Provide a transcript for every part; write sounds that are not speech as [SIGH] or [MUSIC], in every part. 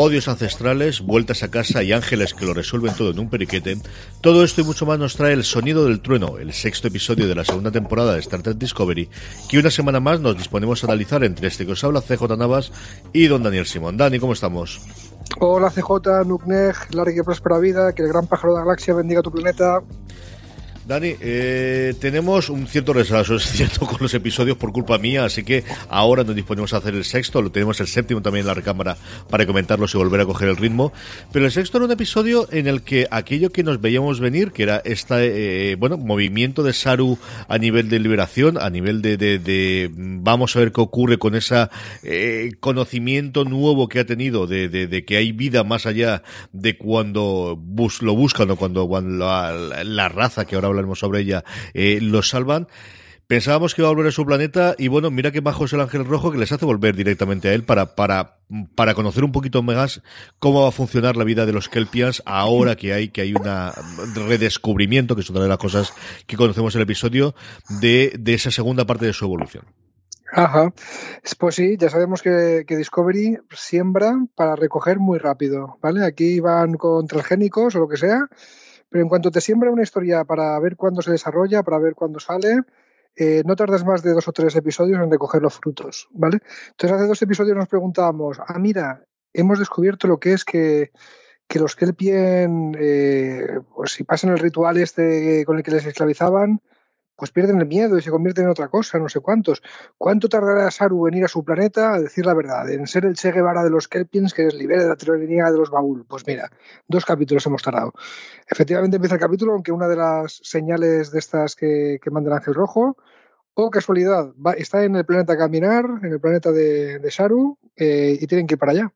Odios ancestrales, vueltas a casa y ángeles que lo resuelven todo en un periquete, todo esto y mucho más nos trae el sonido del trueno, el sexto episodio de la segunda temporada de Star Trek Discovery, que una semana más nos disponemos a analizar entre este que os habla CJ Navas y don Daniel Simón. Dani, ¿cómo estamos? Hola CJ, Nukneg, larga y próspera vida, que el gran pájaro de la galaxia bendiga tu planeta. Dani, eh, tenemos un cierto retraso, es cierto, [LAUGHS] con los episodios por culpa mía, así que ahora nos disponemos a hacer el sexto, lo tenemos el séptimo también en la recámara para comentarlos y volver a coger el ritmo. Pero el sexto era un episodio en el que aquello que nos veíamos venir, que era este, bueno, movimiento de Saru a nivel de liberación, a nivel de, de, vamos a ver qué ocurre con ese eh, conocimiento nuevo que ha tenido de, de, que hay vida más allá de cuando bus, lo buscan o cuando, cuando la, raza que ahora hablaremos sobre ella, eh, salvan. Pensábamos que iba a volver a su planeta y bueno, mira que bajo es el ángel rojo que les hace volver directamente a él para, para, para conocer un poquito más cómo va a funcionar la vida de los Kelpians ahora que hay, que hay un redescubrimiento, que es otra de las cosas que conocemos en el episodio, de, de esa segunda parte de su evolución. Ajá. Pues sí, ya sabemos que, que, Discovery siembra para recoger muy rápido, ¿vale? Aquí van con transgénicos o lo que sea, pero en cuanto te siembra una historia para ver cuándo se desarrolla, para ver cuándo sale, eh, no tardas más de dos o tres episodios en recoger los frutos, ¿vale? Entonces hace dos episodios nos preguntábamos, ah, mira, hemos descubierto lo que es que, que los Kelpien, eh, pues si pasan el ritual este con el que les esclavizaban, pues pierden el miedo y se convierten en otra cosa, no sé cuántos. ¿Cuánto tardará Saru en ir a su planeta a decir la verdad, en ser el Che Guevara de los Kelpins que les libere de la tiranía de los Baúl? Pues mira, dos capítulos hemos tardado. Efectivamente empieza el capítulo, aunque una de las señales de estas que, manda el Ángel Rojo, o casualidad, está en el planeta Caminar, en el planeta de, Saru, eh, y tienen que ir para allá.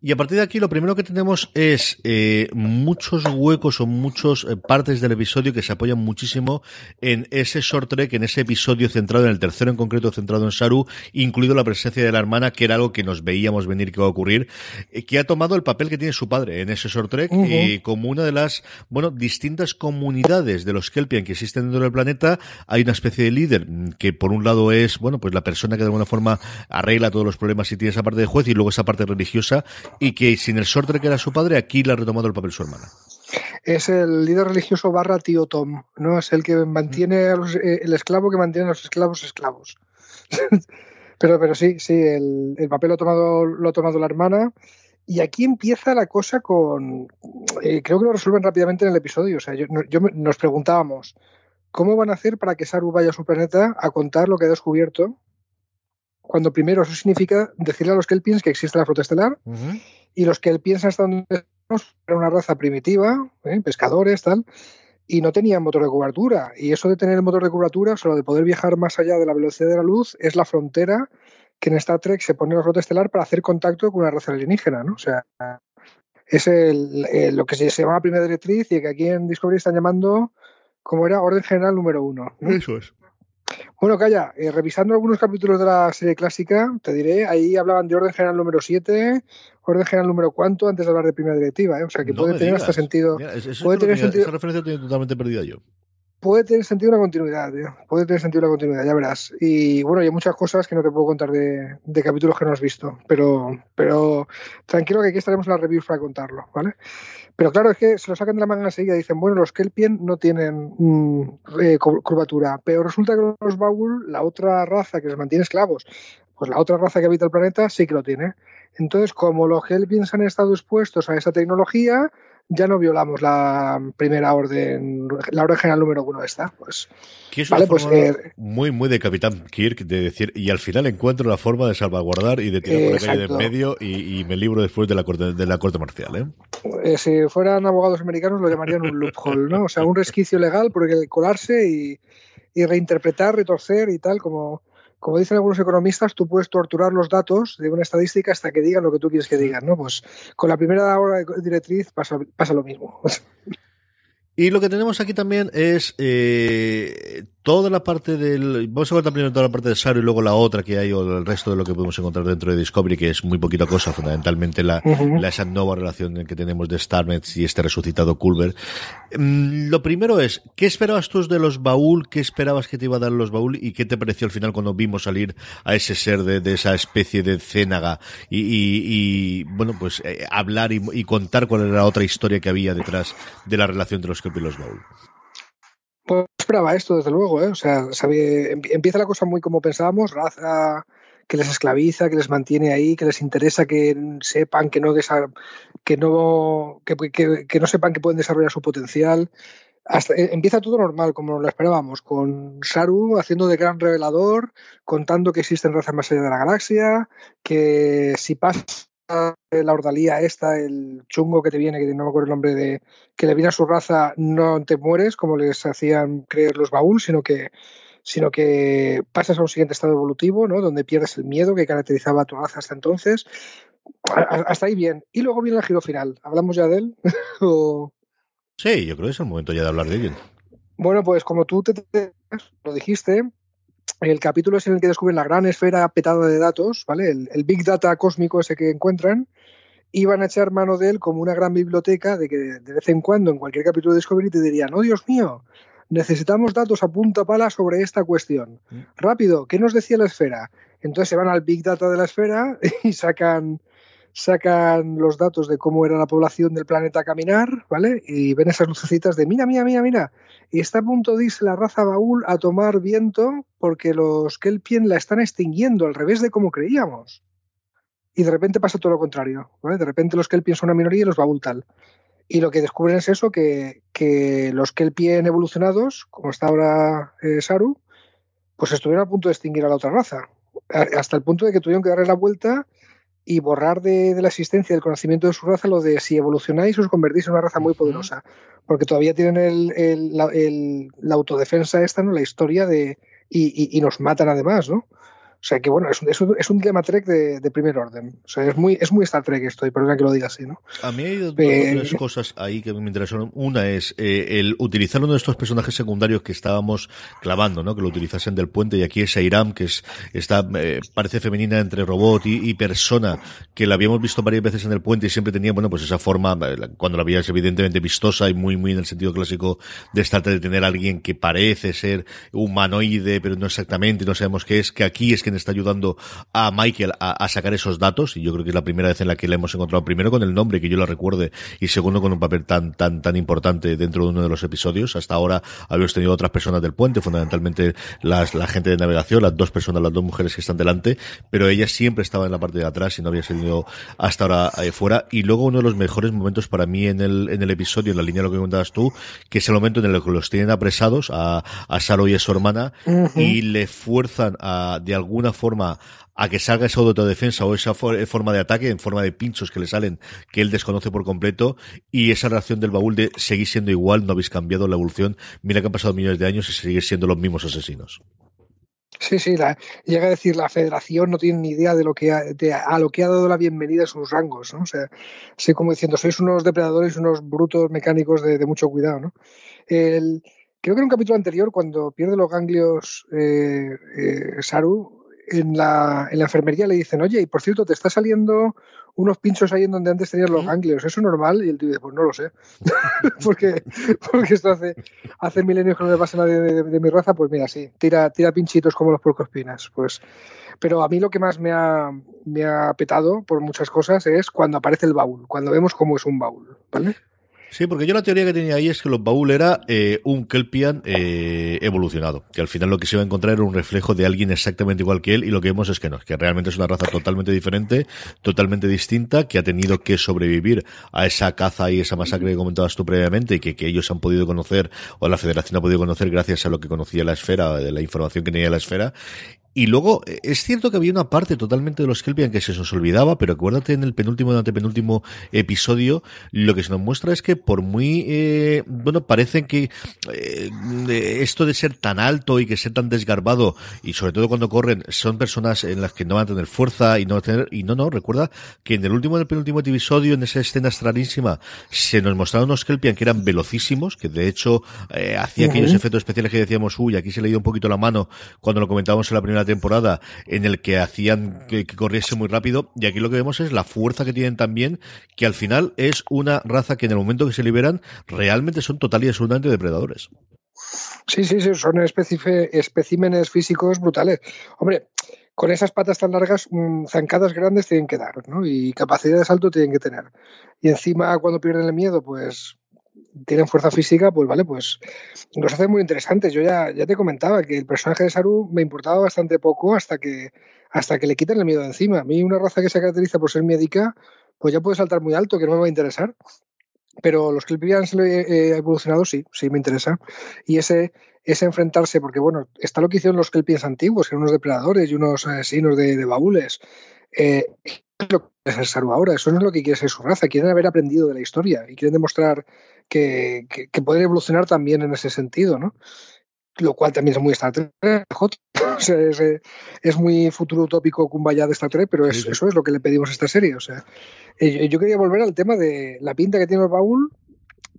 Y a partir de aquí lo primero que tenemos es eh, muchos huecos o muchas eh, partes del episodio que se apoyan muchísimo en ese short trek, en ese episodio centrado en el tercero en concreto, centrado en Saru, incluido la presencia de la hermana, que era algo que nos veíamos venir que iba a ocurrir, eh, que ha tomado el papel que tiene su padre en ese short trek y como una de las, bueno, distintas comunidades de los Kelpian que existen dentro del planeta, hay una especie de líder que por un lado es, bueno, pues la persona que de alguna forma arregla todos los problemas y tiene esa parte de juez y luego esa parte religiosa y que sin el sorte que era su padre, aquí le ha retomado el papel su hermana. Es el líder religioso barra tío Tom, ¿no? Es el que mantiene a los, eh, el esclavo que mantiene a los esclavos esclavos. [LAUGHS] pero, pero sí, sí, el, papel lo ha tomado, lo ha tomado la hermana. Y aquí empieza la cosa con. Eh, creo que lo resuelven rápidamente en el episodio. O sea, yo, nos preguntábamos cómo van a hacer para que Saru vaya a su planeta a contar lo que ha descubierto cuando primero eso significa decirle a los Kelpiens que existe la flota estelar y los Kelpiens hasta donde era una raza primitiva, ¿eh? pescadores, tal, y no tenían motor de cobertura. Y eso de tener el motor de cobertura, solo de poder viajar más allá de la velocidad de la luz, es la frontera que en Star Trek se pone la flota estelar para hacer contacto con una raza alienígena, ¿no? O sea, es lo que se llama primera directriz y que aquí en Discovery están llamando, como era, orden general número uno. Eso es. Bueno, calla, eh, revisando algunos capítulos de la serie clásica, te diré, ahí hablaban de orden general número 7, orden general número cuánto, antes de hablar de primera directiva, ¿eh? o sea que puede tener hasta sentido. puede tener sentido. Esa referencia tengo totalmente perdida yo puede tener sentido una continuidad, puede tener sentido una continuidad, ya verás. Y bueno, hay muchas cosas que no te puedo contar de, capítulos que no has visto, pero, pero tranquilo que aquí estaremos en la review para contarlo, ¿vale? Pero claro, es que se lo sacan de la manga enseguida y dicen, bueno, los Kelpien no tienen mm, eh, curvatura, pero resulta que los Baul, la otra raza que les mantiene esclavos, pues la otra raza que habita el planeta sí que lo tiene. Entonces, como los Hellpins han estado expuestos a esa tecnología, ya no violamos la primera orden, la orden general número uno esta. Pues, que es una pues, eh, muy, muy de Capitán Kirk de decir, y al final encuentro la forma de salvaguardar y de tirar por la calle medio y, me libro después de la corte, de la corte marcial. ¿eh? ¿eh? si fueran abogados americanos lo llamarían un loophole, ¿no? O sea, un resquicio legal por el colarse y, y reinterpretar, retorcer y tal, como como dicen algunos economistas, tú puedes torturar los datos de una estadística hasta que digan lo que tú quieres que digan, ¿no? Pues con la primera hora de directriz pasa, pasa lo mismo. [LAUGHS] Y lo que tenemos aquí también es eh, toda la parte del. Vamos a contar primero toda la parte de Saru y luego la otra que hay, o el resto de lo que podemos encontrar dentro de Discovery, que es muy poquita cosa, fundamentalmente la, esa nueva relación que tenemos de Starnet y este resucitado Culver. Mm, lo primero es, ¿qué esperabas tú de los baúl? ¿Qué esperabas que te iba a dar los baúl? ¿Y qué te pareció al final cuando vimos salir a ese ser de, esa especie de cénaga? Y, bueno, pues eh, hablar y, contar cuál era la otra historia que había detrás de la relación entre los y los baúl. Pues esperaba esto, desde luego, ¿eh? O sea, empieza la cosa muy como pensábamos, raza que les esclaviza, que les mantiene ahí, que les interesa que sepan que no que no que, no sepan que pueden desarrollar su potencial. Eh, empieza todo normal, como lo esperábamos, con Saru haciendo de gran revelador, contando que existen razas más allá de la galaxia, que si pasa la ordalía esta, el chungo que te viene, que no me acuerdo el nombre de, que le viene a su raza, no te mueres como les hacían creer los baúl, sino que sino que pasas a un siguiente estado evolutivo, ¿no? Donde pierdes el miedo que caracterizaba a tu raza hasta entonces. Hasta ahí bien. Y luego viene el giro final. ¿Hablamos ya de él? [LAUGHS] Sí, yo creo que es el momento ya de hablar de él. Bueno, pues como tú te, lo dijiste, el capítulo es en el que descubren la gran esfera petada de datos, ¿vale? El, Big Data cósmico ese que encuentran, y van a echar mano de él como una gran biblioteca de que de vez en cuando en cualquier capítulo de Discovery te dirían, oh Dios mío, necesitamos datos a punta pala sobre esta cuestión. Mm. Rápido, ¿qué nos decía la esfera? Entonces se van al Big Data de la esfera [LAUGHS] y sacan sacan los datos de cómo era la población del planeta a caminar, ¿vale? Y ven esas lucecitas de mira, mira, mira, mira. Y está a punto de irse la raza baúl a tomar viento porque los Kelpien la están extinguiendo, al revés de como creíamos. Y de repente pasa todo lo contrario, ¿vale? De repente los Kelpien son una minoría y los baúl tal. Y lo que descubren es eso, que, que los Kelpien evolucionados, como está ahora eh, Saru, pues estuvieron a punto de extinguir a la otra raza. Hasta el punto de que tuvieron que darle la vuelta y borrar de, la existencia del conocimiento de su raza lo de si evolucionáis os convertís en una raza muy poderosa. Porque todavía tienen el, la, autodefensa esta, ¿no? La historia de. Y, y, nos matan además, ¿no? O sea que bueno, es un, es un, dilema Trek de, primer orden. O sea, es muy, es muy Star Trek esto, y perdona que lo diga así, ¿no? A mí hay dos eh, cosas ahí que me interesaron. Una es eh, el utilizar uno de estos personajes secundarios que estábamos clavando, ¿no? Que lo utilizasen del puente, y aquí es Airam, que es, está, eh, parece femenina entre robot y, persona, que la habíamos visto varias veces en el puente y siempre tenía, bueno, pues esa forma, cuando la veías evidentemente vistosa y muy, muy en el sentido clásico de estar de tener a alguien que parece ser humanoide, pero no exactamente, no sabemos qué es, que aquí es que está ayudando a Michael a, sacar esos datos, y yo creo que es la primera vez en la que le hemos encontrado, primero con el nombre, que yo lo recuerde, y segundo con un papel tan, tan, tan importante dentro de uno de los episodios. Hasta ahora habíamos tenido otras personas del puente, fundamentalmente las, la gente de navegación, las dos personas, las dos mujeres que están delante, pero ella siempre estaba en la parte de atrás y no había salido hasta ahora eh, fuera. Y luego uno de los mejores momentos para mí en el, en el episodio, en la línea de lo que comentabas tú, que es el momento en el que los tienen apresados a, a Saro y a su hermana y le fuerzan a, de algún alguna forma a que salga esa autodefensa o esa forma de ataque en forma de pinchos que le salen que él desconoce por completo y esa reacción del baúl de seguir siendo igual, no habéis cambiado la evolución, mira que han pasado millones de años y seguís siendo los mismos asesinos. Sí, sí, llega a decir la federación no tiene ni idea de lo que ha, a lo que ha dado la bienvenida a sus rangos, ¿no? O sea, así como diciendo, sois unos depredadores, unos brutos mecánicos de, mucho cuidado, ¿no? El, creo que en un capítulo anterior, cuando pierde los ganglios eh, eh, Saru, en la, en la enfermería le dicen, oye, y por cierto, te está saliendo unos pinchos ahí en donde antes tenías los ganglios, ¿eso es normal? Y el tío dice, pues no lo sé, [LAUGHS] porque, porque esto hace, hace milenios que no le pasa a nadie de, mi raza, pues mira, sí, tira, tira pinchitos como los porcospinas, pues... Pero a mí lo que más me ha, me ha petado por muchas cosas es cuando aparece el baúl, cuando vemos cómo es un baúl, ¿vale? Sí, porque yo la teoría que tenía ahí es que los Baúl era eh, un Kelpian eh, evolucionado, que al final lo que se iba a encontrar era un reflejo de alguien exactamente igual que él y lo que vemos es que no, que realmente es una raza totalmente diferente, totalmente distinta, que ha tenido que sobrevivir a esa caza y esa masacre que comentabas tú previamente y que, que ellos han podido conocer o la Federación ha podido conocer gracias a lo que conocía la esfera, de la información que tenía la esfera y luego, eh, es cierto que había una parte totalmente de los Kelpian que se nos olvidaba, pero acuérdate en el penúltimo y antepenúltimo episodio, lo que se nos muestra es que por muy, eh, bueno, parecen que eh, esto de ser tan alto y que ser tan desgarbado, y sobre todo cuando corren, son personas en las que no van a tener fuerza y no van a tener, y no, no, recuerda que en el último y el penúltimo episodio, en esa escena extrañísima, se nos mostraron unos Kelpian que eran velocísimos, que de hecho eh, hacía aquellos efectos especiales que decíamos, uy, aquí se le dio un poquito la mano cuando lo comentábamos en la primera temporada en el que hacían que, corriese muy rápido y aquí lo que vemos es la fuerza que tienen también que al final es una raza que en el momento que se liberan realmente son total y absolutamente depredadores. Sí, sí, sí, son especímenes físicos brutales. Hombre, con esas patas tan largas, mmm, zancadas grandes tienen que dar, ¿no? Y capacidad de salto tienen que tener. Y encima, cuando pierden el miedo, pues tienen fuerza física, pues vale, pues nos hace muy interesantes. Yo ya, ya te comentaba que el personaje de Saru me importaba bastante poco hasta que, hasta que le quitan el miedo de encima. A mí una raza que se caracteriza por ser médica, pues ya puede saltar muy alto, que no me va a interesar. Pero los Kelpians eh, evolucionados sí, sí me interesa. Y ese, ese enfrentarse, porque bueno, está lo que hicieron los Kelpians antiguos, que eran unos depredadores y unos asesinos de, de baúles. Eh, lo que es el Saru ahora, eso no es lo que quiere ser su raza, quieren haber aprendido de la historia y quieren demostrar que, que, que pueden evolucionar también en ese sentido, ¿no? Lo cual también es muy Star Trek, [LAUGHS] o sea, es, es, muy futuro utópico Kumbaya de Star Trek, pero es, sí, sí. eso es lo que le pedimos a esta serie. O sea, yo quería volver al tema de la pinta que tiene el baúl,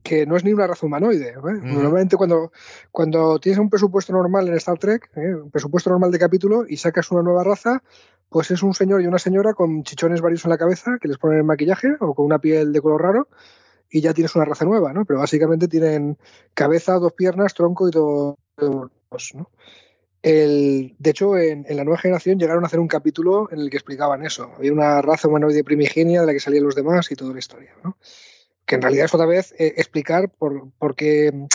que no es ni una raza humanoide. ¿eh? Mm. Normalmente cuando, cuando tienes un presupuesto normal en Star Trek, ¿eh? un presupuesto normal de capítulo, y sacas una nueva raza, pues es un señor y una señora con chichones varios en la cabeza que les ponen el maquillaje o con una piel de color raro y ya tienes una raza nueva, ¿no? Pero básicamente tienen cabeza, dos piernas, tronco y dos, ¿no? El, de hecho, en, la nueva generación llegaron a hacer un capítulo en el que explicaban eso. Había una raza humanoide primigenia de la que salían los demás y toda la historia, ¿no? Que en realidad es otra vez eh, explicar por, por qué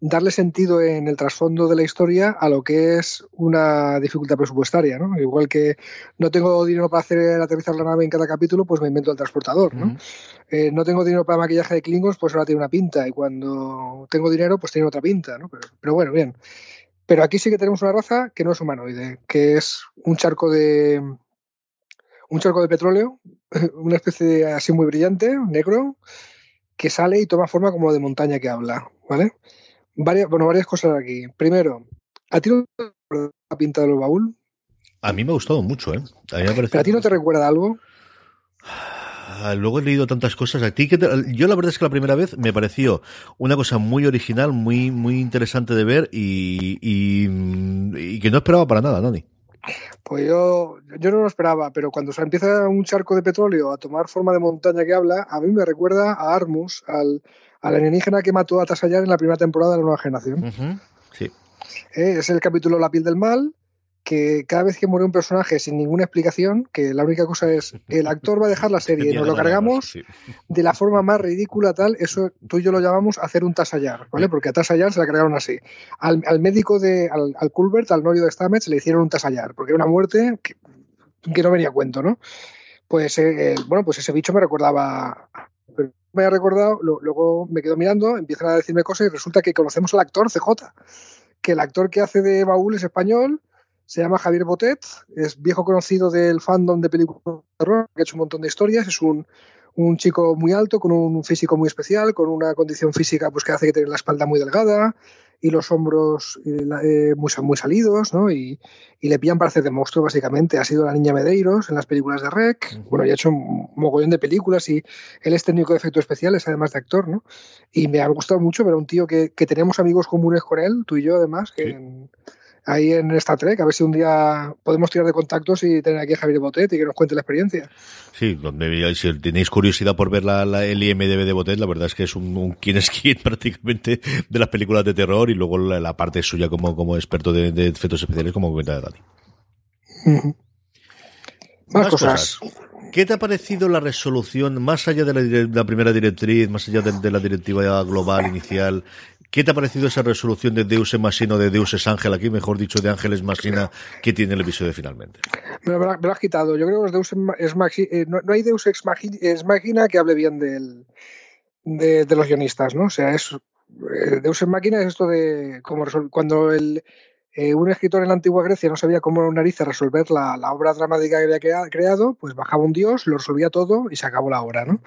darle sentido en el trasfondo de la historia a lo que es una dificultad presupuestaria, ¿no? Igual que no tengo dinero para hacer aterrizar la nave en cada capítulo, pues me invento el transportador, ¿no? Uh -huh. eh, no tengo dinero para maquillaje de Klingons, pues ahora tiene una pinta, y cuando tengo dinero, pues tiene otra pinta, ¿no? Pero, pero bueno, bien. Pero aquí sí que tenemos una raza que no es humanoide, que es un charco de un charco de petróleo, [LAUGHS] una especie de, así muy brillante, negro, que sale y toma forma como de montaña que habla, ¿vale? Varias, bueno, varias cosas aquí. Primero, ¿a ti no te la pinta de los baúl? A mí me ha gustado mucho, ¿eh? A, mí me ¿Pero a ti no te recuerda algo? Luego he leído tantas cosas. A ti que te... yo la verdad es que la primera vez me pareció una cosa muy original, muy muy interesante de ver y, y, y que no esperaba para nada, Dani. Pues yo, yo no lo esperaba, pero cuando se empieza un charco de petróleo a tomar forma de montaña que habla, a mí me recuerda a Armus, al, al alienígena que mató a Tasayar en la primera temporada de la nueva generación. Uh -huh. Sí. Eh, es el capítulo La piel del mal, que cada vez que muere un personaje sin ninguna explicación, que la única cosa es [LAUGHS] el actor va a dejar la serie y nos lo cargamos sí. de la forma más ridícula tal, eso tú y yo lo llamamos hacer un tasayar, ¿vale? Porque a tasayar se la cargaron así. Al, al médico de, al, al, Culbert, al norio de Stamets, le hicieron un tasayar, porque era una muerte que, que no venía a cuento, ¿no? Pues, eh, bueno, pues ese bicho me recordaba me ha recordado, luego me quedo mirando, empiezan a decirme cosas y resulta que conocemos al actor CJ, que el actor que hace de Baúl es español, se llama Javier Botet, es viejo conocido del fandom de películas de terror, que ha hecho un montón de historias, es un, un chico muy alto, con un físico muy especial, con una condición física pues, que hace que tenga la espalda muy delgada y los hombros eh, muy, muy salidos, ¿no? Y, y, le pillan para hacer de monstruo, básicamente. Ha sido la niña Medeiros en las películas de Rec, uh -huh. bueno, y ha hecho un mogollón de películas y él es técnico de efectos especiales, además de actor, ¿no? Y me ha gustado mucho ver a un tío que, que tenemos amigos comunes con él, tú y yo, además, que... Sí. En, ahí en Star Trek, a ver si un día podemos tirar de contactos y tener aquí a Javier Botet y que nos cuente la experiencia. Sí, donde, si tenéis curiosidad por ver la, la, el IMDB de Botet, la verdad es que es un, un quién es quién prácticamente de las películas de terror y luego la, la parte suya como, como experto de, de, efectos especiales, como comenta Dani. Uh -huh. Más, Más, cosas. cosas. ¿Qué te ha parecido la resolución, más allá de la, la primera directriz, más allá de, de, la directiva global inicial? ¿Qué te ha parecido esa resolución de Deus Ex Machina o de Deus Ex Ángel, aquí mejor dicho, de Ángeles Machina, que tiene el episodio finalmente? Me lo, has quitado. Yo creo que Deus Machina, eh, no, hay Deus Ex Machina que hable bien del, de, de, los guionistas, ¿no? O sea, es eh, Deus Ex Machina es esto de como cuando el, eh, un escritor en la antigua Grecia no sabía cómo narices resolver la, obra dramática que había creado, pues bajaba un dios, lo resolvía todo y se acabó la obra, ¿no?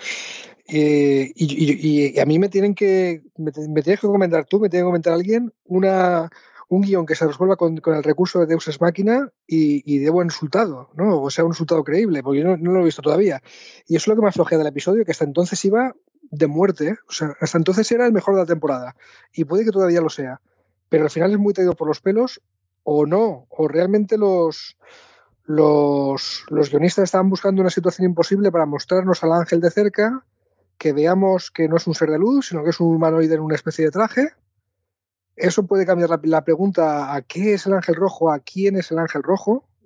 Eh, y, a mí me tienen que me, me, tienes que comentar tú, me tiene que comentar alguien una un guion que se resuelva con, el recurso de Deus Ex Máquina y, y, de buen resultado, ¿no? O sea, un resultado creíble, porque yo no, lo he visto todavía. Y eso es lo que me aflojea del episodio, que hasta entonces iba de muerte, o sea, hasta entonces era el mejor de la temporada. Y puede que todavía lo sea. Pero al final es muy traído por los pelos, o no, o realmente los, los, los guionistas estaban buscando una situación imposible para mostrarnos al ángel de cerca que veamos que no es un ser de luz, sino que es un humanoide en una especie de traje. Eso puede cambiar la, la, pregunta a qué es el ángel rojo, a quién es el ángel rojo,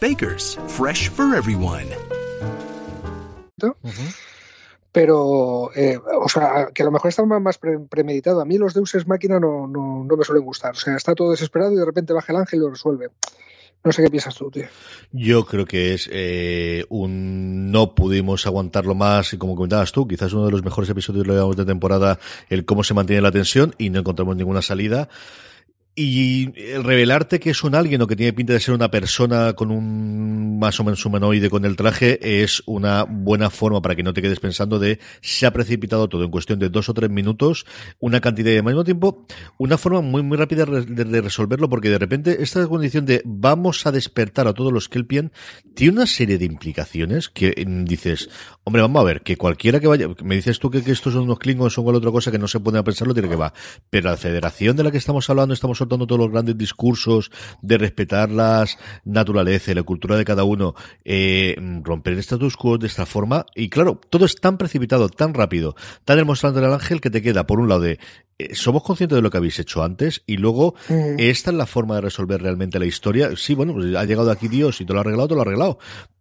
Bakers, fresh for everyone. Uh -huh. Pero, eh, o sea, que a lo mejor está más pre premeditado. A mí los deuses máquina no, no, no me suelen gustar. O sea, está todo desesperado y de repente baja el ángel y lo resuelve. No sé qué piensas tú, tío. Yo creo que es eh, un no pudimos aguantarlo más y como comentabas tú, quizás uno de los mejores episodios de temporada, el cómo se mantiene la tensión y no encontramos ninguna salida. Y el revelarte que es un alguien o que tiene pinta de ser una persona con un más o menos humanoide con el traje es una buena forma para que no te quedes pensando de se ha precipitado todo en cuestión de dos o tres minutos, una cantidad de al mismo tiempo, una forma muy muy rápida de, de, resolverlo porque de repente esta condición de vamos a despertar a todos los Kelpien tiene una serie de implicaciones que dices, hombre, vamos a ver, que cualquiera que vaya, me dices tú que, estos son unos klingons o cualquier otra cosa que no se a pensarlo, tiene que va. Pero la federación de la que estamos hablando, estamos soltando todos los grandes discursos de respetar las naturaleza y la cultura de cada uno, eh, romper el status quo de esta forma. Y claro, todo es tan precipitado, tan rápido, tan demostrando el ángel que te queda, por un lado, de eh, somos conscientes de lo que habéis hecho antes y luego mm. esta es la forma de resolver realmente la historia. Sí, bueno, pues ha llegado aquí Dios y te lo ha arreglado, te lo ha arreglado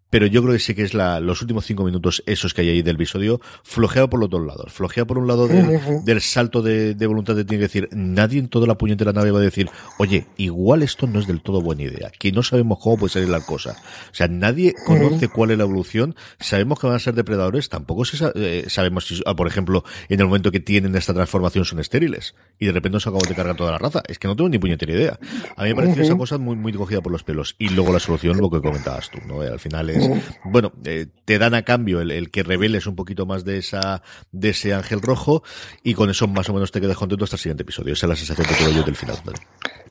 pero yo creo que sí que es la, los últimos cinco minutos esos que hay ahí del episodio, flojeado por los dos lados. Flojeado por un lado del, del salto de, de, voluntad de tiene que decir, nadie en toda la puñetera nave va a decir, oye, igual esto no es del todo buena idea, que no sabemos cómo puede salir la cosa. O sea, nadie conoce cuál es la evolución, sabemos que van a ser depredadores, tampoco se eh, sabemos si, ah, por ejemplo, en el momento que tienen esta transformación son estériles, y de repente nos acabamos de cargar toda la raza. Es que no tengo ni puñetera idea. A mí me pareció esa cosa muy, muy cogida por los pelos. Y luego la solución, lo que comentabas tú, ¿no? Al final es, bueno, eh, te dan a cambio el, el, que reveles un poquito más de esa, de ese ángel rojo y con eso más o menos te quedas contento hasta el siguiente episodio. Esa es la sensación que tengo yo del final.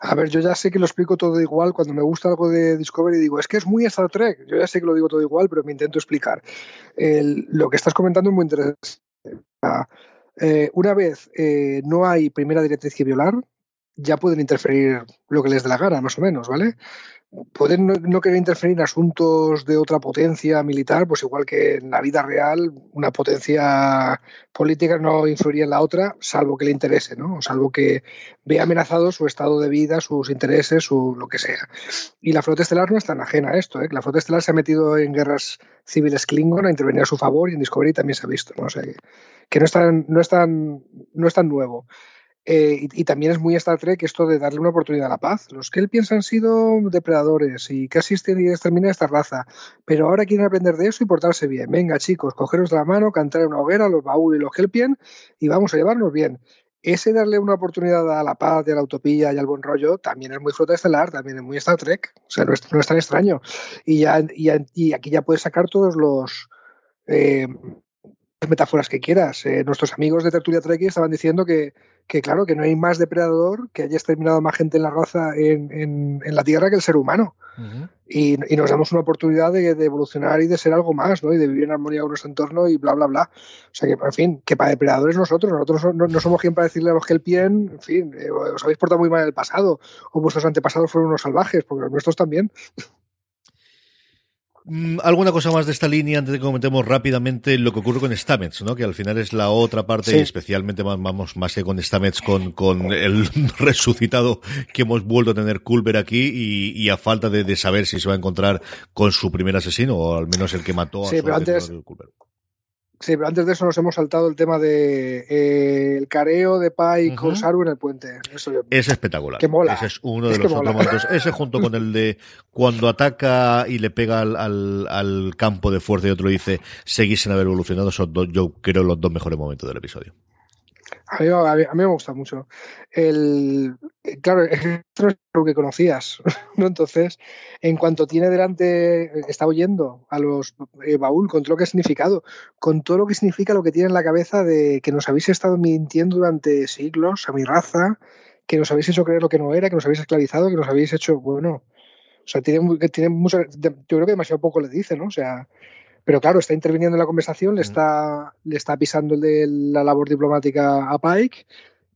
A ver, yo ya sé que lo explico todo igual cuando me gusta algo de Discovery digo, es que es muy Star Trek. Yo ya sé que lo digo todo igual, pero me intento explicar. El, lo que estás comentando es muy interesante. Eh, una vez eh, no hay primera directriz que violar, ya pueden interferir lo que les dé la gana, más o menos, ¿vale? pueden no, querer interferir en asuntos de otra potencia militar, pues igual que en la vida real una potencia política no influiría en la otra, salvo que le interese, ¿no? Salvo que vea amenazado su estado de vida, sus intereses, su lo que sea. Y la flota estelar no es tan ajena a esto, ¿eh? La flota estelar se ha metido en guerras civiles Klingon a intervenir a su favor y en Discovery también se ha visto, ¿no? O sea, que, no, es tan, no, es tan, no es tan nuevo. Eh, y, y, también es muy Star Trek esto de darle una oportunidad a la paz. Los Kelpiens han sido depredadores y casi exterminan esta raza, pero ahora quieren aprender de eso y portarse bien. Venga, chicos, cogeros de la mano, cantar en una hoguera, los Baúl y los Kelpien, y vamos a llevarnos bien. Ese darle una oportunidad a la paz a la utopía y al buen rollo también es muy flota estelar, también es muy Star Trek. O sea, no es, no es tan extraño. Y, ya, y, y, aquí ya puedes sacar todos los. Eh, metáforas que quieras. Eh, nuestros amigos de Tertulia Trek estaban diciendo que, que, claro, que no hay más depredador que haya exterminado más gente en la raza en, en, en la Tierra que el ser humano. Uh -huh. y, nos damos una oportunidad de, evolucionar y de ser algo más, ¿no? Y de vivir en armonía con nuestro entorno y bla, bla, bla. O sea que, en fin, que para depredadores nosotros, nosotros no, somos quien para decirle a los que el pie, en fin, eh, os habéis portado muy mal en el pasado, o vuestros antepasados fueron unos salvajes, porque los nuestros también. Mm, ¿Alguna cosa más de esta línea antes de que comentemos rápidamente lo que ocurre con Stamets, ¿no? que al final es la otra parte, y especialmente vamos más que con Stamets, con, con el [LAUGHS] resucitado que hemos vuelto a tener Culver aquí y, a falta de, saber si se va a encontrar con su primer asesino o al menos el que mató a sí, pero antes, Sí, pero antes de eso nos hemos saltado el tema de eh, el careo de Pai con Saru en el puente. es espectacular. Que mola. Ese es uno de los otros momentos. Ese junto con el de cuando ataca y le pega al, al, campo de fuerza y otro dice seguís sin haber evolucionado, son dos, yo creo los dos mejores momentos del episodio. A mí, a, mí, me gusta mucho. El, claro, esto es lo que conocías, [LAUGHS] ¿no? Entonces, en cuanto tiene delante, está oyendo a los eh, baúl con todo lo que ha significado, con todo lo que significa lo que tiene en la cabeza de que nos habéis estado mintiendo durante siglos a mi raza, que nos habéis hecho creer lo que no era, que nos habéis esclavizado, que nos habéis hecho, bueno, o sea, tiene, tiene mucho, yo creo que demasiado poco le dice, ¿no? O sea, pero claro, está interviniendo en la conversación, le está, le está pisando el de la labor diplomática a Pike,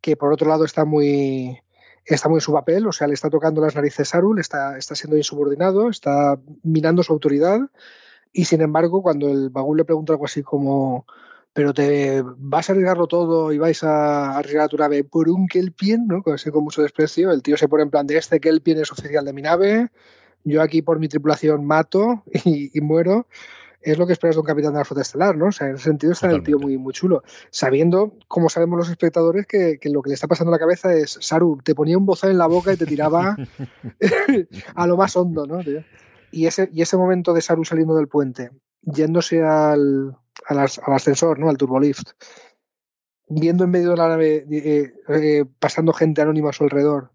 que por otro lado está muy, está muy en su papel, o sea, le está tocando las narices a Saru, está, está siendo insubordinado, está minando su autoridad, y sin embargo, cuando el Bagul le pregunta algo así como pero te vas a arriesgarlo todo y vais a arriesgar tu nave por un Kelpien, ¿no? Con, con mucho desprecio, el tío se pone en plan de este Kelpien es oficial de mi nave, yo aquí por mi tripulación mato [LAUGHS] y muero es lo que esperas de un capitán de la flota estelar, ¿no? O sea, en ese sentido está el tío muy, muy chulo. Sabiendo, como sabemos los espectadores, que, lo que le está pasando en la cabeza es, Saru, te ponía un bozal en la boca y te tiraba [LAUGHS] a lo más hondo, ¿no? Y ese, y ese momento de Saru saliendo del puente, yéndose al, al, ascensor, ¿no? Al turbolift, viendo en medio de la nave, eh, eh, pasando gente anónima a su alrededor,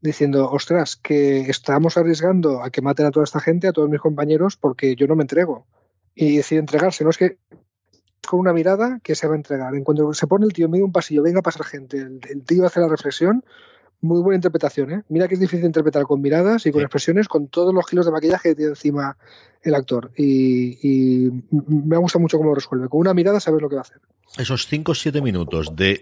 diciendo, ostras, que estamos arriesgando a que maten a toda esta gente, a todos mis compañeros, porque yo no me entrego y decide entregarse. No es que con una mirada que se va a entregar. En cuanto se pone el tío en medio de un pasillo, venga a pasar gente, el, tío hace la reflexión. Muy buena interpretación, ¿eh? Mira que es difícil interpretar con miradas y con expresiones, con todos los kilos de maquillaje que tiene encima el actor. Y, me gusta mucho cómo lo resuelve. Con una mirada sabes lo que va a hacer. Esos 5 o 7 minutos de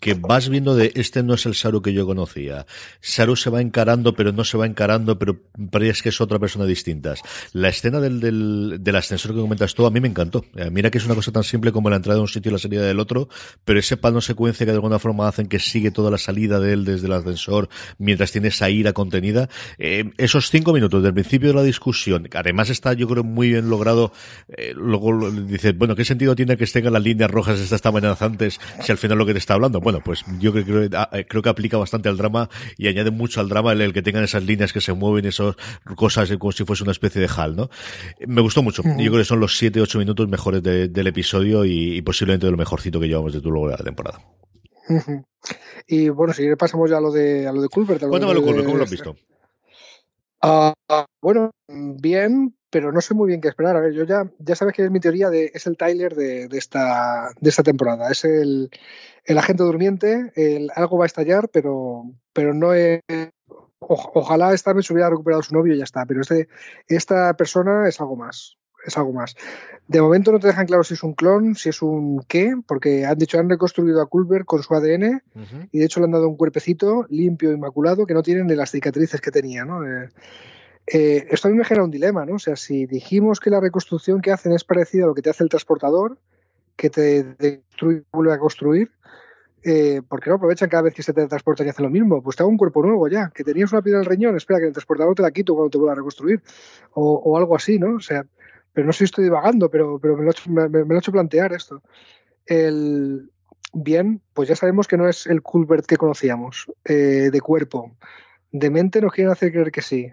que vas viendo de este no es el Saru que yo conocía. Saru se va encarando, pero no se va encarando, pero parece que es otra persona distinta. La escena del, del, del, ascensor que comentas tú a mí me encantó. Eh, mira que es una cosa tan simple como la entrada de un sitio y la salida del otro, pero ese plano secuencia que de alguna forma hacen que sigue toda la salida de él desde el ascensor mientras tiene esa ira contenida. Eh, esos 5 minutos del principio de la discusión, además está yo creo muy bien logrado. Eh, luego dice, bueno, ¿qué sentido tiene que estén las líneas rojas estas tan amenazantes si al final lo que te está hablando? Bueno, pues yo creo, ah, eh, creo que aplica bastante al drama y añade mucho al drama el, que tengan esas líneas que se mueven, esas cosas como si fuese una especie de hal, ¿no? Me gustó mucho. Yo creo que son los 7-8 minutos mejores del episodio y, posiblemente de lo mejorcito que llevamos de tu luego de la temporada. Y bueno, si pasamos ya a lo de, a lo de Culver. Cuéntame lo Culver, ¿cómo lo has visto? Ah, bueno, bien, pero no sé muy bien qué esperar. A ver, yo ya, ya sabes que es mi teoría de, es el Tyler de, esta, de esta temporada. Es el, el agente durmiente, el, algo va a estallar, pero, pero no es. ojalá esta vez hubiera recuperado su novio y ya está. Pero este, esta persona es algo más. Es algo más. De momento no te dejan claro si es un clon, si es un qué, porque han dicho han reconstruido a Culver con su ADN y de hecho le han dado un cuerpecito limpio, inmaculado, que no tiene ni las cicatrices que tenía, ¿no? Eh, eh, esto a mí me genera un dilema, ¿no? O sea, si dijimos que la reconstrucción que hacen es parecida a lo que te hace el transportador, que te destruye y vuelve a construir, eh, ¿por qué no aprovechan cada vez que se te transporta y hacen lo mismo? Pues te hago un cuerpo nuevo ya, que tenías una piedra en el riñón, espera que el transportador te la quito cuando te vuelva a reconstruir, o, algo así, ¿no? O sea, pero no sé si estoy divagando, pero, pero me, lo he hecho, plantear esto. El, bien, pues ya sabemos que no es el Culbert que conocíamos, eh, de cuerpo. De mente nos quieren hacer creer que sí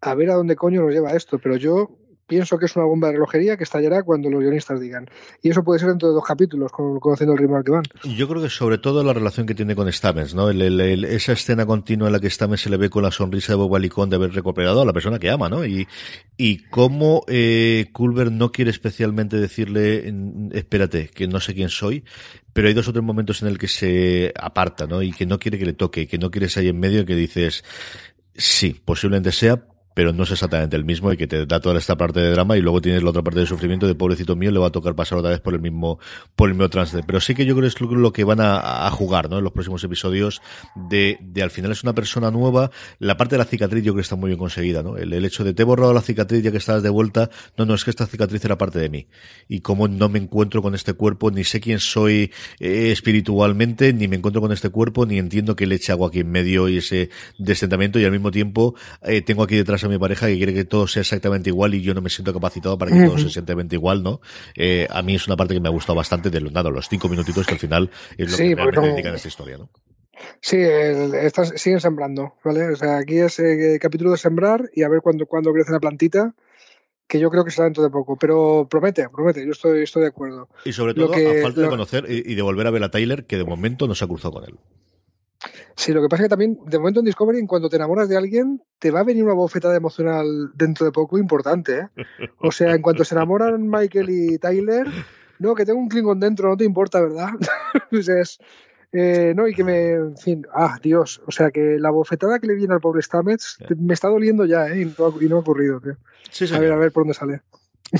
a ver a dónde coño nos lleva esto, pero yo pienso que es una bomba de relojería que estallará cuando los guionistas digan. Y eso puede ser dentro de dos capítulos, conociendo el ritmo al que van. Yo creo que sobre todo la relación que tiene con Stamens, ¿no? esa escena continua en la que Stamens se le ve con la sonrisa de Bob Alicón de haber recuperado a la persona que ama, ¿no? Y, y cómo eh, Culver no quiere especialmente decirle, espérate, que no sé quién soy, pero hay dos o tres momentos en el que se aparta, ¿no? Y que no quiere que le toque, que no quiere ahí en medio, que dices, sí, posiblemente sea, pero no es exactamente el mismo y que te da toda esta parte de drama y luego tienes la otra parte de sufrimiento de pobrecito mío, le va a tocar pasar otra vez por el mismo, por el mismo trance. Pero sí que yo creo que es lo que van a, jugar, ¿no? En los próximos episodios de, de al final es una persona nueva. La parte de la cicatriz yo creo que está muy bien conseguida, ¿no? El, hecho de te he borrado la cicatriz ya que estás de vuelta. No, no, es que esta cicatriz era parte de mí. Y como no me encuentro con este cuerpo, ni sé quién soy eh, espiritualmente, ni me encuentro con este cuerpo, ni entiendo que le eche agua aquí en medio y ese descendamiento y al mismo tiempo eh, tengo aquí detrás a mi pareja que quiere que todo sea exactamente igual y yo no me siento capacitado para que todo sea exactamente igual, ¿no? Eh, a mí es una parte que me ha gustado bastante de los, nada, los cinco minutitos que al final es lo Sí, que realmente dedican a esta historia, ¿no? Sí, el- estas siguen sembrando, ¿vale? O sea, aquí es eh, capítulo de sembrar y a ver cuándo, cuándo crece la plantita, que yo creo que será dentro de poco. Pero promete, promete, yo estoy, estoy de acuerdo. Y sobre todo, que- a falta de conocer y, y de volver a ver a Tyler, que de momento no se ha cruzado con él. Sí, lo que pasa es que también, de momento en Discovery, en cuanto te enamoras de alguien, te va a venir una bofetada emocional dentro de poco importante, ¿eh? O sea, en cuanto se enamoran [LAUGHS] Michael y Tyler, no, que tengo un Klingon dentro, no te importa, ¿verdad? [LAUGHS] Pues es, eh, no, y que me, en fin, ah, Dios, o sea, que la bofetada que le viene al pobre Stamets me está doliendo ya, ¿eh? Y no, ha- y no ha ocurrido, tío. Sí, A ver, a ver por dónde sale.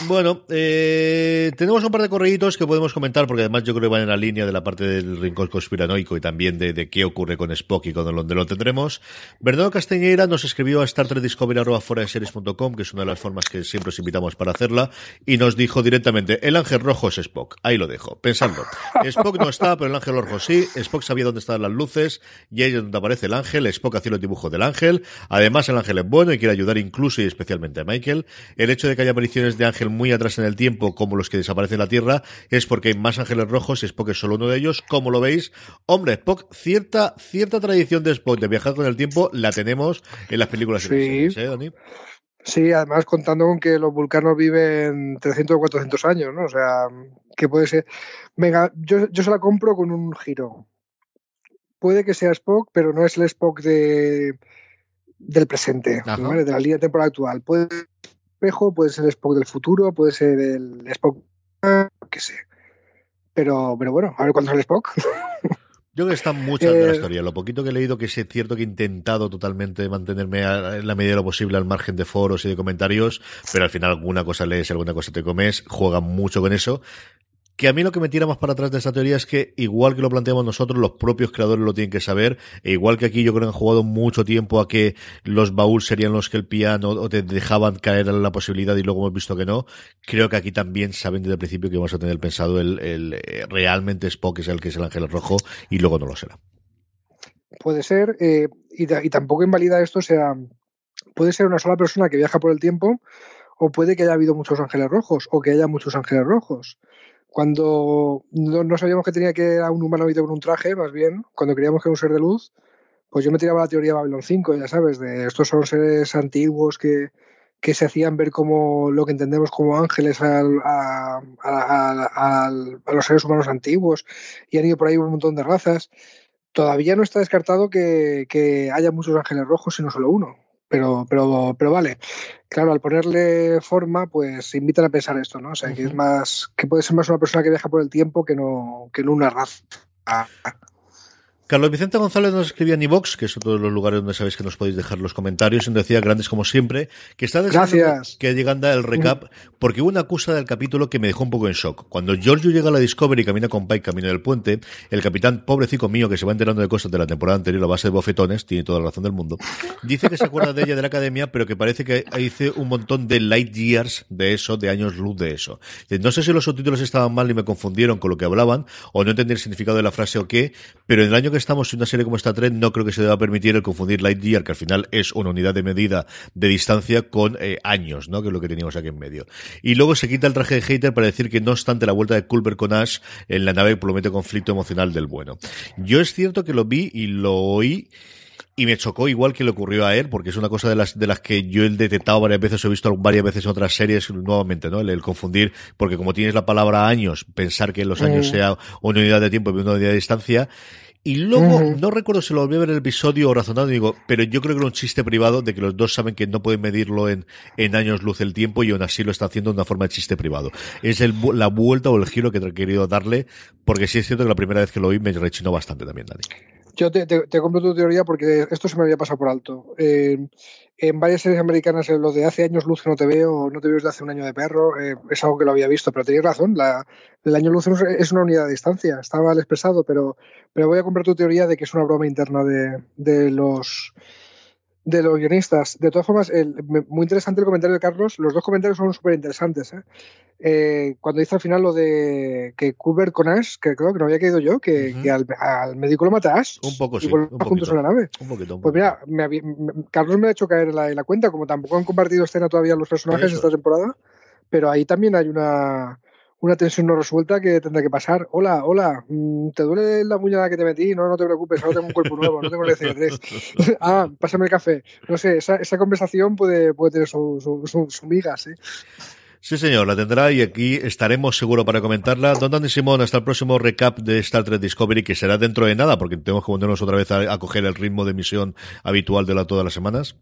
Bueno, eh, tenemos un par de correitos que podemos comentar porque además yo creo que van en la línea de la parte del rincón conspiranoico y también de, qué ocurre con Spock y con dónde lo tendremos. Bernardo Castañeira nos escribió a StarTrekDiscovery.com, que es una de las formas que siempre os invitamos para hacerla, y nos dijo directamente, el ángel rojo es Spock. Ahí lo dejo, pensando. Spock no está, pero el ángel rojo sí. Spock sabía dónde estaban las luces y ahí es donde aparece el ángel. Spock hacía los dibujos del ángel. Además, el ángel es bueno y quiere ayudar incluso y especialmente a Michael. El hecho de que haya apariciones de ángel muy atrás en el tiempo, como los que desaparecen en la Tierra, es porque hay más ángeles rojos y Spock es solo uno de ellos. Como lo veis, hombre, Spock, cierta, cierta tradición de Spock de viajar con el tiempo la tenemos en las películas. Sí. ¿eh, Dani? Sí, además contando con que los vulcanos viven 300 o 400 años, ¿no? O sea, que puede ser... Venga, yo, yo se la compro con un giro. Puede que sea Spock, pero no es el Spock de, del presente, de la línea temporal actual. Puede espejo, puede ser el Spock del futuro, puede ser el Spock... qué sé. Pero, pero bueno, a ver cuándo es el Spock. [LAUGHS] Yo creo que están muchas de la Eh, historia. Lo poquito que he leído, que es cierto que he intentado totalmente mantenerme a- en la medida de lo posible al margen de foros y de comentarios, pero al final alguna cosa lees, alguna cosa te comes, juegan mucho con eso. Que a mí lo que me tira más para atrás de esta teoría es que, igual que lo planteamos nosotros, los propios creadores lo tienen que saber, e igual que aquí yo creo que han jugado mucho tiempo a que los baúl serían los que el piano o te dejaban caer a la posibilidad y luego hemos visto que no, creo que aquí también saben desde el principio que vamos a tener pensado el, el eh, realmente Spock es el que es el ángel rojo y luego no lo será. puede ser, eh, y, y tampoco invalida esto, o sea, puede ser una sola persona que viaja por el tiempo, o puede que haya habido muchos ángeles rojos, o que haya muchos ángeles rojos. Cuando no, sabíamos que tenía que era un humanoide con un traje, más bien, cuando creíamos que era un ser de luz, pues yo me tiraba la teoría de Babylon 5, ya sabes, de estos son seres antiguos que, que se hacían ver como lo que entendemos como ángeles a, los seres humanos antiguos y han ido por ahí un montón de razas. Todavía no está descartado que, que haya muchos ángeles rojos y no solo uno. Pero, pero, pero vale. Claro, al ponerle forma, pues invitan a pensar esto, ¿no? O sea, que es más, que puede ser más una persona que viaja por el tiempo que no, que no una raza. Carlos Vicente González nos escribía en iVox, que es otro de los lugares donde sabéis que nos podéis dejar los comentarios, y nos decía, grandes como siempre, que está Gracias. que llegando el recap, porque hubo una cosa del capítulo que me dejó un poco en shock. Cuando Giorgio llega a la Discovery y camina con Pike camino del puente, el capitán, pobrecito mío, que se va enterando de cosas de la temporada anterior a base de bofetones, tiene toda la razón del mundo, dice que se acuerda de ella de la academia, pero que parece que hice un montón de light years de eso, de años luz de eso. Dice, No sé si los subtítulos estaban mal y me confundieron con lo que hablaban, o no entendí el significado de la frase o qué, pero en el año que estamos en una serie como Star Trek no creo que se deba permitir el confundir light year, que al final es una unidad de medida de distancia con eh, años, ¿no? Que es lo que teníamos aquí en medio. Y luego se quita el traje de hater para decir que no obstante la vuelta de Culver con Ash en la nave promete conflicto emocional del bueno. Yo es cierto que lo vi y lo oí y me chocó igual que le ocurrió a él, porque es una cosa de las de las que yo he detectado varias veces, he visto varias veces en otras series nuevamente, ¿no? El, el confundir, porque como tienes la palabra años, pensar que los años Mm. sea una unidad de tiempo y una unidad de distancia. Y luego, no recuerdo si lo volví a ver en el episodio o razonado, y digo, pero yo creo que era un chiste privado de que los dos saben que no pueden medirlo en, en años luz el tiempo y aún así lo está haciendo de una forma de chiste privado. Es el, la vuelta o el giro que he querido darle, porque sí es cierto que la primera vez que lo oí me rechinó bastante también, Dani. Yo te, compro tu teoría porque esto se me había pasado por alto. Eh, en varias series americanas, lo de hace años luz no te veo, no te veo desde hace un año de perro, eh, es algo que lo había visto, pero tenías razón, la, el año luz es una unidad de distancia, está mal expresado, pero, pero voy a comprar tu teoría de que es una broma interna de, de los de los guionistas. De todas formas, muy interesante el comentario de Carlos. Los dos comentarios son súper interesantes. ¿eh? Eh, cuando dice al final lo de que Cooper con Ash, que creo que no había caído yo, que, al, médico lo mata Ash. Un poco, sí. juntos en la nave. Pues mira, Carlos me ha hecho caer en la, en la, cuenta, como tampoco han compartido escena todavía los personajes esta temporada, pero ahí también hay una una tensión no resuelta que tendrá que pasar. Hola, hola, mm, ¿te duele la muñeca que te metí? No, no te preocupes, ahora tengo un cuerpo nuevo, no tengo el 3 [LAUGHS] ah, pásame el café. No sé, esa, esa conversación puede, puede tener su, su, su, miga, sí. Sí, señor, la tendrá y aquí estaremos seguro para comentarla. Don Dani Simón, hasta el próximo recap de Star Trek Discovery, que será dentro de nada, porque tenemos que ponernos otra vez a, coger el ritmo de emisión habitual de la, todas las semanas.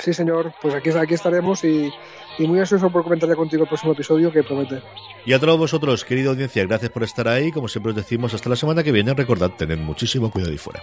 Sí, señor, pues aquí, aquí estaremos y, y muy ansioso por comentar contigo el próximo episodio que promete. Y a todos vosotros, querida audiencia, gracias por estar ahí. Como siempre os decimos, hasta la semana que viene. Recordad, tener muchísimo cuidado y fuera.